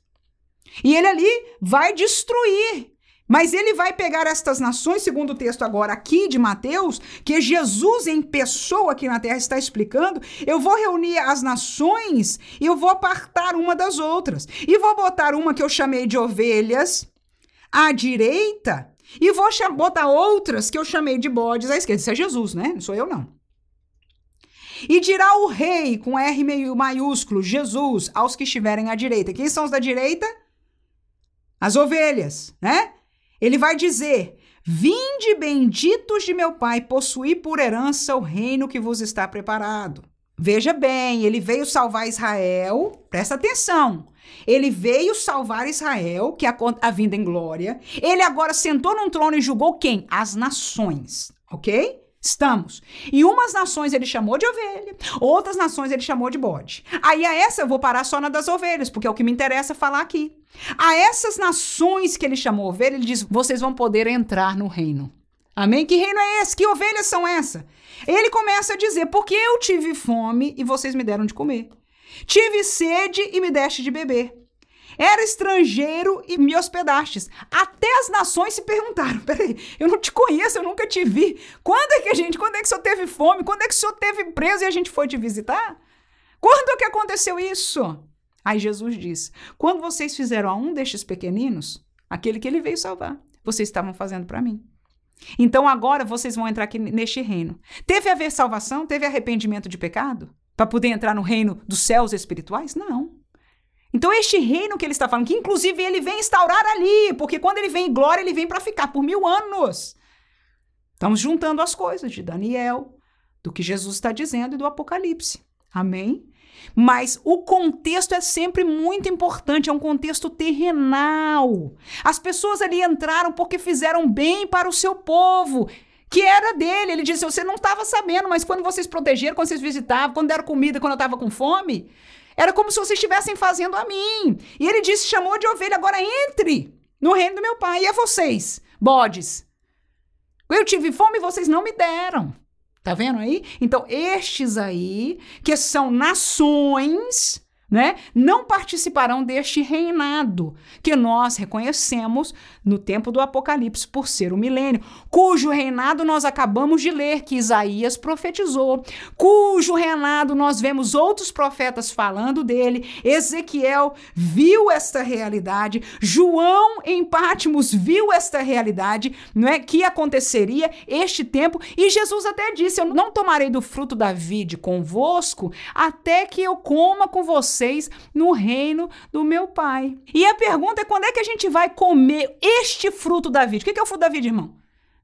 E ele ali vai destruir mas ele vai pegar estas nações, segundo o texto agora aqui de Mateus, que Jesus em pessoa aqui na terra está explicando. Eu vou reunir as nações e eu vou apartar uma das outras. E vou botar uma que eu chamei de ovelhas à direita e vou botar outras que eu chamei de bodes à esquerda. Isso é Jesus, né? Não sou eu, não. E dirá o rei, com R maiúsculo, Jesus, aos que estiverem à direita. Quem são os da direita? As ovelhas, né? Ele vai dizer: Vinde benditos de meu Pai, possuí por herança o reino que vos está preparado. Veja bem, ele veio salvar Israel, presta atenção. Ele veio salvar Israel, que é a, a vinda em glória. Ele agora sentou num trono e julgou quem? As nações, ok? Estamos. E umas nações ele chamou de ovelha, outras nações ele chamou de bode. Aí a essa eu vou parar só na das ovelhas, porque é o que me interessa falar aqui. A essas nações que ele chamou ovelha, ele diz: vocês vão poder entrar no reino. Amém? Que reino é esse? Que ovelhas são essas? Ele começa a dizer: porque eu tive fome e vocês me deram de comer. Tive sede e me deste de beber. Era estrangeiro e me hospedastes. Até as nações se perguntaram: peraí, eu não te conheço, eu nunca te vi. Quando é que a gente, quando é que o senhor teve fome? Quando é que o senhor teve preso e a gente foi te visitar? Quando é que aconteceu isso? Aí Jesus diz: quando vocês fizeram a um destes pequeninos, aquele que ele veio salvar, vocês estavam fazendo para mim. Então agora vocês vão entrar aqui neste reino. Teve a ver salvação? Teve arrependimento de pecado? Para poder entrar no reino dos céus espirituais? Não. Então, este reino que ele está falando, que inclusive ele vem instaurar ali, porque quando ele vem em glória, ele vem para ficar por mil anos. Estamos juntando as coisas de Daniel, do que Jesus está dizendo e do Apocalipse. Amém? Mas o contexto é sempre muito importante, é um contexto terrenal. As pessoas ali entraram porque fizeram bem para o seu povo, que era dele. Ele disse: Você não estava sabendo, mas quando vocês protegeram, quando vocês visitavam, quando deram comida, quando eu estava com fome, era como se vocês estivessem fazendo a mim. E ele disse: chamou de ovelha, agora entre no reino do meu pai. E a vocês, bodes? Eu tive fome e vocês não me deram. Tá vendo aí? Então, estes aí, que são nações, né, não participarão deste reinado que nós reconhecemos no tempo do Apocalipse por ser o milênio, cujo reinado nós acabamos de ler que Isaías profetizou, cujo reinado nós vemos outros profetas falando dele, Ezequiel viu esta realidade, João em Pátimos viu esta realidade, não é que aconteceria este tempo e Jesus até disse: "Eu não tomarei do fruto da vide convosco até que eu coma com você vocês no reino do meu Pai. E a pergunta é quando é que a gente vai comer este fruto da vida? O que é o fruto da vida, irmão?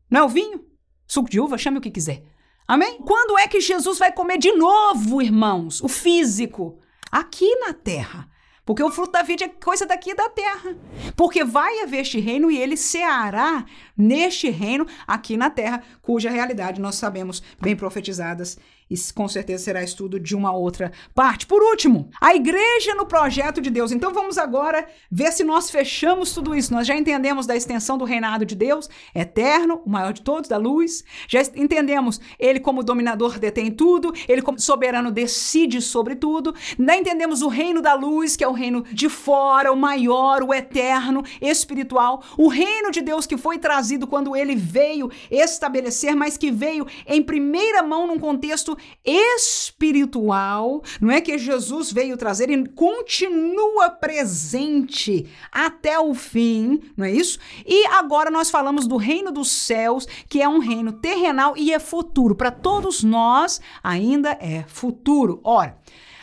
Não é o vinho? Suco de uva? Chame o que quiser. Amém? Quando é que Jesus vai comer de novo, irmãos? O físico. Aqui na terra. Porque o fruto da vida é coisa daqui da terra. Porque vai haver este reino e ele ceará neste reino aqui na terra, cuja realidade nós sabemos bem profetizadas e com certeza será estudo de uma outra parte. Por último, a igreja no projeto de Deus. Então vamos agora ver se nós fechamos tudo isso. Nós já entendemos da extensão do reinado de Deus, eterno, o maior de todos, da luz. Já entendemos ele como dominador detém tudo, ele como soberano decide sobre tudo. Já entendemos o reino da luz, que é o reino de fora, o maior, o eterno, espiritual. O reino de Deus que foi trazido quando ele veio estabelecer, mas que veio em primeira mão num contexto espiritual, não é que Jesus veio trazer e continua presente até o fim, não é isso? E agora nós falamos do reino dos céus, que é um reino terrenal e é futuro. Para todos nós, ainda é futuro. Ora,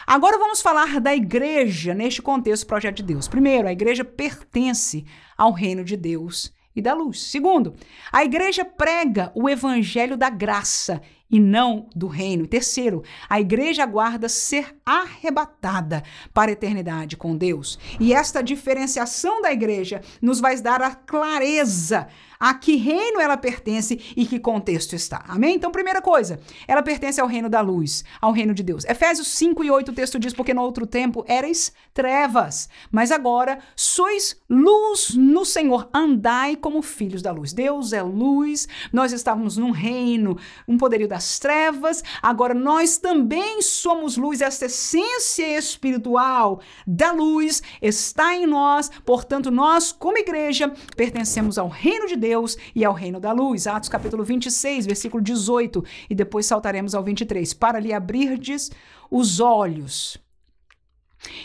Agora vamos falar da igreja neste contexto projeto de Deus. Primeiro, a igreja pertence ao reino de Deus e da luz. Segundo, a igreja prega o evangelho da graça e não do reino. Terceiro, a igreja aguarda ser arrebatada para a eternidade com Deus. E esta diferenciação da igreja nos vai dar a clareza a que reino ela pertence e que contexto está. Amém? Então, primeira coisa, ela pertence ao reino da luz, ao reino de Deus. Efésios 5 e 8 o texto diz: Porque no outro tempo erais trevas, mas agora sois luz no Senhor, andai como filhos da luz. Deus é luz, nós estávamos num reino, um poderio das trevas, agora nós também somos luz, essa essência espiritual da luz está em nós, portanto, nós, como igreja, pertencemos ao reino de Deus Deus e ao reino da luz. Atos capítulo 26, versículo 18, e depois saltaremos ao 23. Para lhe abrirdes os olhos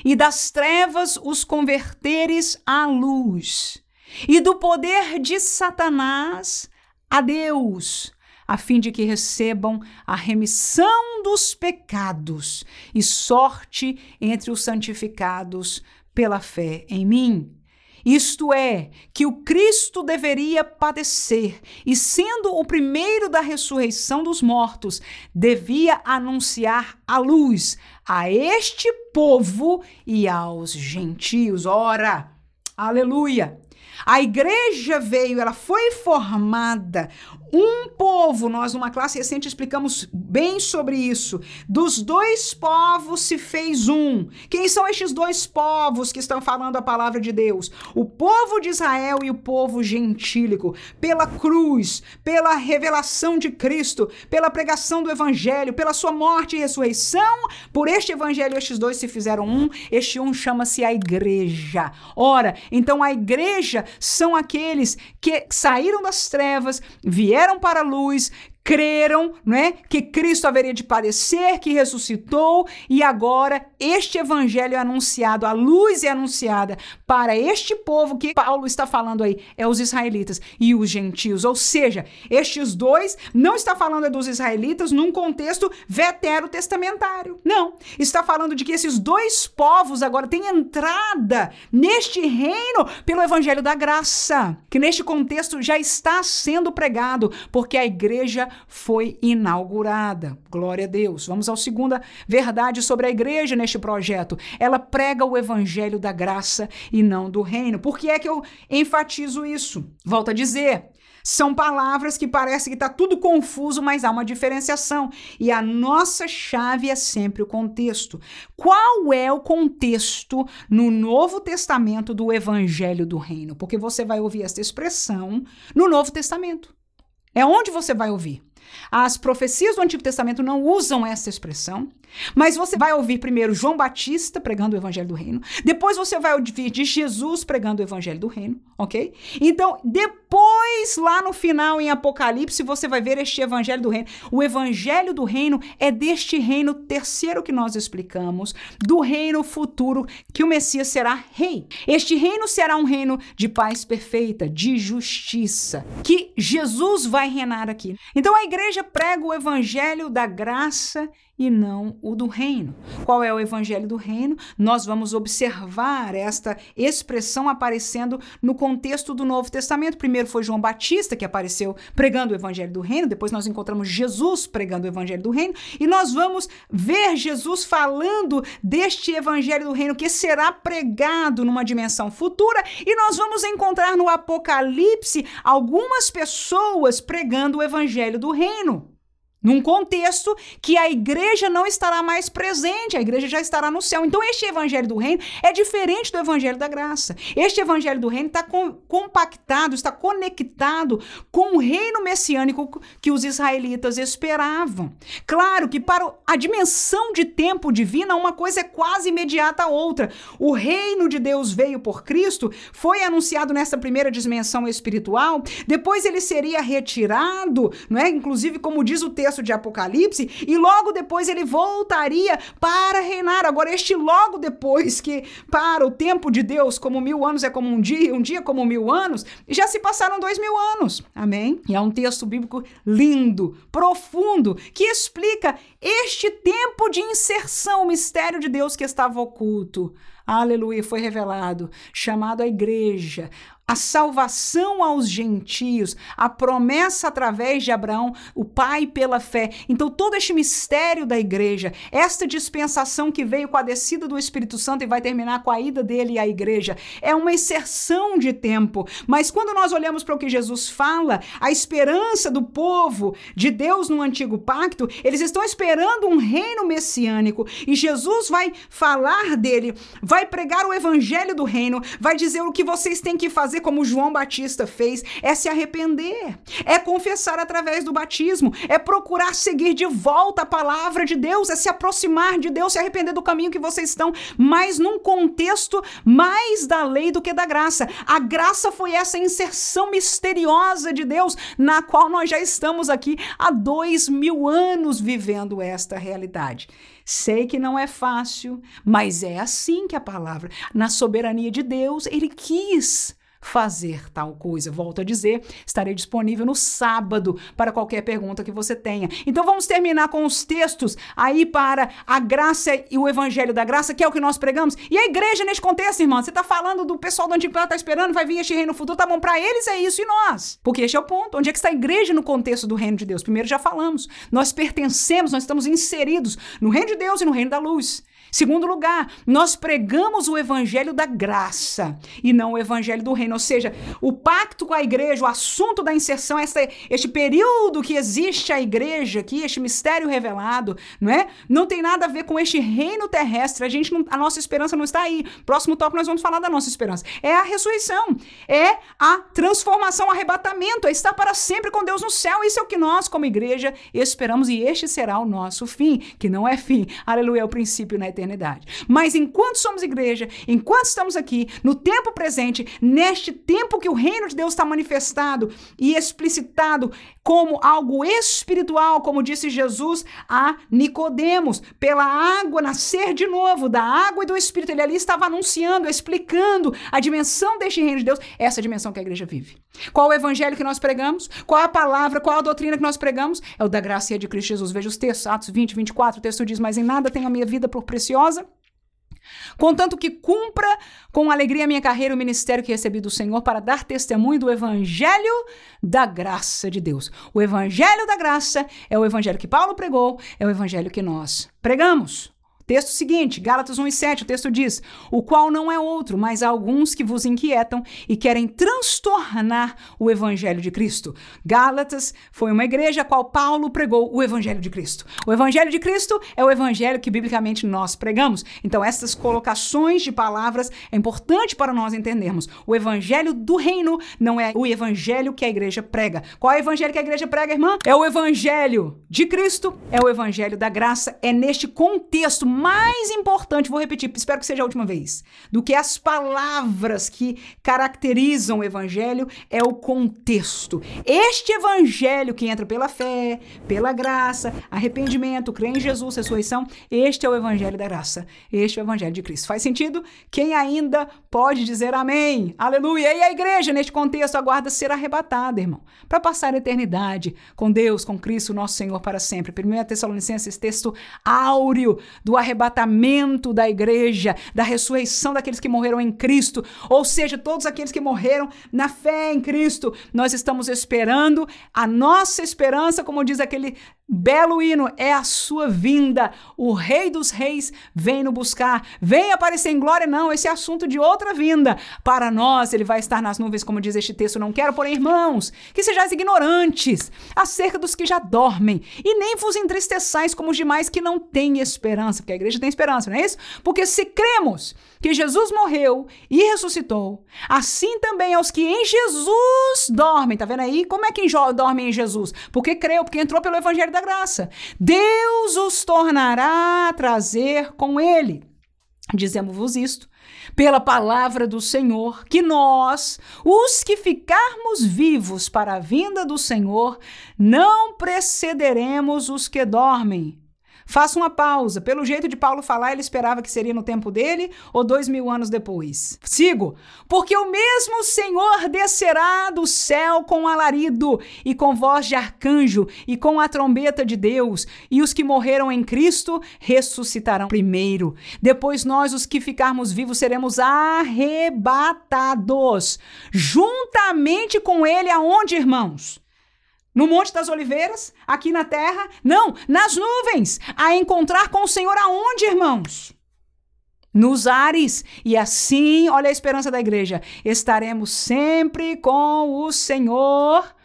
e das trevas os converteres à luz, e do poder de Satanás a Deus, a fim de que recebam a remissão dos pecados e sorte entre os santificados pela fé em mim. Isto é, que o Cristo deveria padecer e, sendo o primeiro da ressurreição dos mortos, devia anunciar a luz a este povo e aos gentios. Ora, aleluia! A igreja veio, ela foi formada um povo, nós numa classe recente explicamos bem sobre isso. Dos dois povos se fez um. Quem são estes dois povos que estão falando a palavra de Deus? O povo de Israel e o povo gentílico. Pela cruz, pela revelação de Cristo, pela pregação do evangelho, pela sua morte e ressurreição, por este evangelho estes dois se fizeram um. Este um chama-se a igreja. Ora, então a igreja são aqueles que saíram das trevas, vieram vieram para a luz, creram, né, que Cristo haveria de padecer, que ressuscitou e agora este evangelho é anunciado, a luz é anunciada para este povo que Paulo está falando aí, é os israelitas e os gentios. Ou seja, estes dois não está falando dos israelitas num contexto veterotestamentário. Não, está falando de que esses dois povos agora têm entrada neste reino pelo evangelho da graça, que neste contexto já está sendo pregado, porque a igreja foi inaugurada. Glória a Deus. Vamos ao segunda verdade sobre a igreja neste projeto. Ela prega o evangelho da graça e não do reino. Por que é que eu enfatizo isso? Volto a dizer, são palavras que parece que está tudo confuso, mas há uma diferenciação. E a nossa chave é sempre o contexto. Qual é o contexto no Novo Testamento do Evangelho do Reino? Porque você vai ouvir esta expressão no Novo Testamento. É onde você vai ouvir. As profecias do Antigo Testamento não usam essa expressão, mas você vai ouvir primeiro João Batista pregando o evangelho do reino, depois você vai ouvir de Jesus pregando o evangelho do reino, ok? Então, depois, lá no final, em Apocalipse, você vai ver este evangelho do reino. O evangelho do reino é deste reino terceiro que nós explicamos, do reino futuro que o Messias será rei. Este reino será um reino de paz perfeita, de justiça, que Jesus vai reinar aqui. Então, a igreja prega o evangelho da graça e não o do reino. Qual é o evangelho do reino? Nós vamos observar esta expressão aparecendo no contexto do Novo Testamento. Primeiro foi João Batista que apareceu pregando o evangelho do reino, depois nós encontramos Jesus pregando o evangelho do reino, e nós vamos ver Jesus falando deste evangelho do reino que será pregado numa dimensão futura, e nós vamos encontrar no Apocalipse algumas pessoas pregando o evangelho do reino. Num contexto que a igreja não estará mais presente, a igreja já estará no céu. Então, este evangelho do reino é diferente do evangelho da graça. Este evangelho do reino está com, compactado, está conectado com o reino messiânico que os israelitas esperavam. Claro que para a dimensão de tempo divina, uma coisa é quase imediata à outra. O reino de Deus veio por Cristo, foi anunciado nessa primeira dimensão espiritual, depois ele seria retirado, não é? Inclusive, como diz o texto texto de Apocalipse, e logo depois ele voltaria para reinar. Agora, este logo depois, que para o tempo de Deus, como mil anos é como um dia, um dia como mil anos, já se passaram dois mil anos. Amém? E é um texto bíblico lindo, profundo, que explica este tempo de inserção, o mistério de Deus que estava oculto aleluia, foi revelado, chamado a igreja, a salvação aos gentios, a promessa através de Abraão, o pai pela fé. Então, todo este mistério da igreja, esta dispensação que veio com a descida do Espírito Santo e vai terminar com a ida dele à igreja, é uma inserção de tempo. Mas quando nós olhamos para o que Jesus fala, a esperança do povo de Deus no antigo pacto, eles estão esperando um reino messiânico e Jesus vai falar dele, vai pregar o evangelho do reino, vai dizer o que vocês têm que fazer fazer como João Batista fez, é se arrepender, é confessar através do batismo, é procurar seguir de volta a palavra de Deus, é se aproximar de Deus, se arrepender do caminho que vocês estão, mas num contexto mais da lei do que da graça. A graça foi essa inserção misteriosa de Deus, na qual nós já estamos aqui há dois mil anos vivendo esta realidade. Sei que não é fácil, mas é assim que a palavra, na soberania de Deus, ele quis fazer tal coisa. Volto a dizer, estarei disponível no sábado para qualquer pergunta que você tenha. Então vamos terminar com os textos aí para a graça e o evangelho da graça, que é o que nós pregamos. E a igreja nesse contexto, irmã, você está falando do pessoal do Antigo está esperando, vai vir este reino no futuro, tá bom, para eles é isso e nós. Porque este é o ponto. Onde é que está a igreja no contexto do reino de Deus? Primeiro já falamos. Nós pertencemos, nós estamos inseridos no reino de Deus e no reino da luz. Segundo lugar, nós pregamos o evangelho da graça e não o evangelho do reino. Ou seja, o pacto com a igreja, o assunto da inserção, essa, este período que existe a igreja aqui, este mistério revelado, não é? Não tem nada a ver com este reino terrestre. A gente não, a nossa esperança não está aí. Próximo tópico nós vamos falar da nossa esperança. É a ressurreição, é a transformação, o arrebatamento, é estar para sempre com Deus no céu. Isso é o que nós, como igreja, esperamos e este será o nosso fim, que não é fim. Aleluia, é o princípio na eternidade. Mas enquanto somos igreja, enquanto estamos aqui, no tempo presente, neste tempo que o reino de Deus está manifestado e explicitado como algo espiritual, como disse Jesus a Nicodemos, pela água nascer de novo, da água e do espírito. Ele ali estava anunciando, explicando a dimensão deste reino de Deus, essa dimensão que a igreja vive. Qual o evangelho que nós pregamos? Qual a palavra, qual a doutrina que nós pregamos? É o da graça de Cristo Jesus. Veja os textos, Atos 20, 24, o texto diz: Mas em nada tenho a minha vida por preciosa contanto que cumpra com alegria minha carreira o ministério que recebi do Senhor para dar testemunho do evangelho da graça de Deus. O evangelho da graça é o evangelho que Paulo pregou, é o evangelho que nós pregamos. Texto seguinte, Gálatas 1 e 7, o texto diz: O qual não é outro, mas alguns que vos inquietam e querem transtornar o evangelho de Cristo. Gálatas foi uma igreja a qual Paulo pregou o evangelho de Cristo. O evangelho de Cristo é o evangelho que biblicamente nós pregamos. Então, essas colocações de palavras é importante para nós entendermos. O evangelho do reino não é o evangelho que a igreja prega. Qual é o evangelho que a igreja prega, irmã? É o evangelho de Cristo, é o evangelho da graça. É neste contexto mais importante, vou repetir, espero que seja a última vez, do que as palavras que caracterizam o evangelho é o contexto. Este evangelho que entra pela fé, pela graça, arrependimento, crê em Jesus, ressurreição, este é o evangelho da graça. Este é o evangelho de Cristo. Faz sentido? Quem ainda pode dizer amém? Aleluia! E a igreja, neste contexto, aguarda ser arrebatada, irmão, para passar a eternidade com Deus, com Cristo, nosso Senhor, para sempre. 1 Tessalonicenses, texto áureo do arrebatamento arrebatamento da igreja, da ressurreição daqueles que morreram em Cristo, ou seja, todos aqueles que morreram na fé em Cristo. Nós estamos esperando a nossa esperança, como diz aquele Belo hino é a sua vinda. O Rei dos Reis vem no buscar. Vem aparecer em glória, não. Esse é assunto de outra vinda. Para nós, ele vai estar nas nuvens, como diz este texto. Não quero, porém, irmãos, que sejais ignorantes acerca dos que já dormem. E nem vos entristeçais como os demais que não têm esperança. Porque a igreja tem esperança, não é isso? Porque se cremos que Jesus morreu e ressuscitou, assim também aos que em Jesus dormem. Tá vendo aí? Como é que dorme em Jesus? Porque creu, porque entrou pelo evangelho da graça. Deus os tornará a trazer com ele. Dizemos-vos isto pela palavra do Senhor, que nós, os que ficarmos vivos para a vinda do Senhor, não precederemos os que dormem. Faça uma pausa. Pelo jeito de Paulo falar, ele esperava que seria no tempo dele ou dois mil anos depois. Sigo. Porque o mesmo Senhor descerá do céu com alarido e com voz de arcanjo e com a trombeta de Deus, e os que morreram em Cristo ressuscitarão primeiro. Depois nós, os que ficarmos vivos, seremos arrebatados juntamente com ele aonde, irmãos? No Monte das Oliveiras? Aqui na terra? Não, nas nuvens! A encontrar com o Senhor aonde, irmãos? Nos ares. E assim, olha a esperança da igreja, estaremos sempre com o Senhor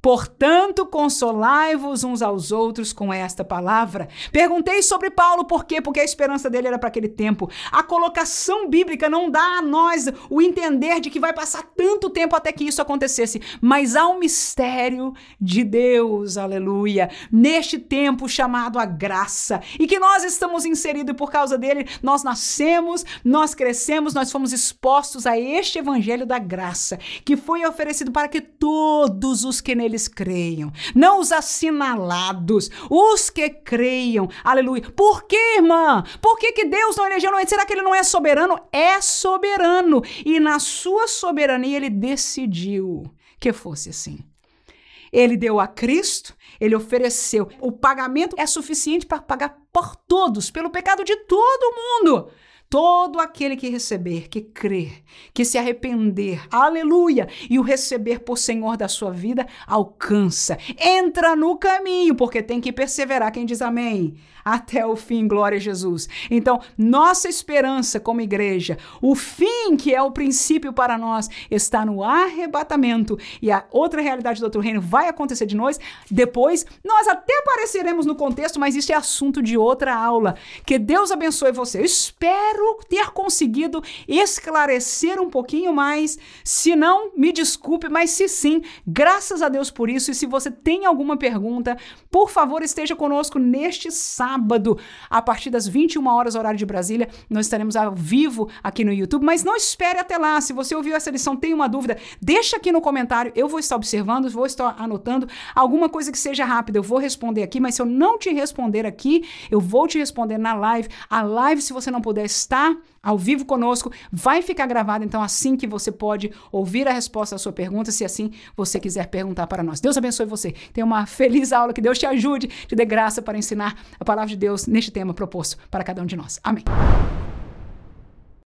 Portanto, consolai-vos uns aos outros com esta palavra. Perguntei sobre Paulo por quê? Porque a esperança dele era para aquele tempo. A colocação bíblica não dá a nós o entender de que vai passar tanto tempo até que isso acontecesse, mas há um mistério de Deus, aleluia, neste tempo chamado a graça, e que nós estamos inseridos e por causa dele nós nascemos, nós crescemos, nós fomos expostos a este evangelho da graça, que foi oferecido para que todos os que nele eles creiam, não os assinalados, os que creiam. Aleluia. Por que, irmã? Por que, que Deus não elegeu Noé? Será que ele não é soberano? É soberano. E na sua soberania ele decidiu que fosse assim. Ele deu a Cristo, ele ofereceu. O pagamento é suficiente para pagar por todos, pelo pecado de todo mundo. Todo aquele que receber, que crer, que se arrepender, aleluia, e o receber por Senhor da sua vida, alcança. Entra no caminho, porque tem que perseverar. Quem diz amém? Até o fim, glória a Jesus. Então, nossa esperança como igreja, o fim que é o princípio para nós, está no arrebatamento. E a outra realidade do outro reino vai acontecer de nós. Depois, nós até apareceremos no contexto, mas isso é assunto de outra aula. Que Deus abençoe você. Eu espero ter conseguido esclarecer um pouquinho mais. Se não, me desculpe, mas se sim, graças a Deus por isso. E se você tem alguma pergunta, por favor, esteja conosco neste sábado, a partir das 21 horas, horário de Brasília. Nós estaremos ao vivo aqui no YouTube, mas não espere até lá. Se você ouviu essa lição, tem uma dúvida, deixa aqui no comentário. Eu vou estar observando, vou estar anotando alguma coisa que seja rápida. Eu vou responder aqui, mas se eu não te responder aqui, eu vou te responder na live. A live, se você não puder estar ao vivo conosco, vai ficar gravado, então assim que você pode ouvir a resposta à sua pergunta, se assim você quiser perguntar para nós. Deus abençoe você. Tenha uma feliz aula, que Deus te ajude, te dê graça para ensinar a palavra de Deus neste tema proposto para cada um de nós. Amém.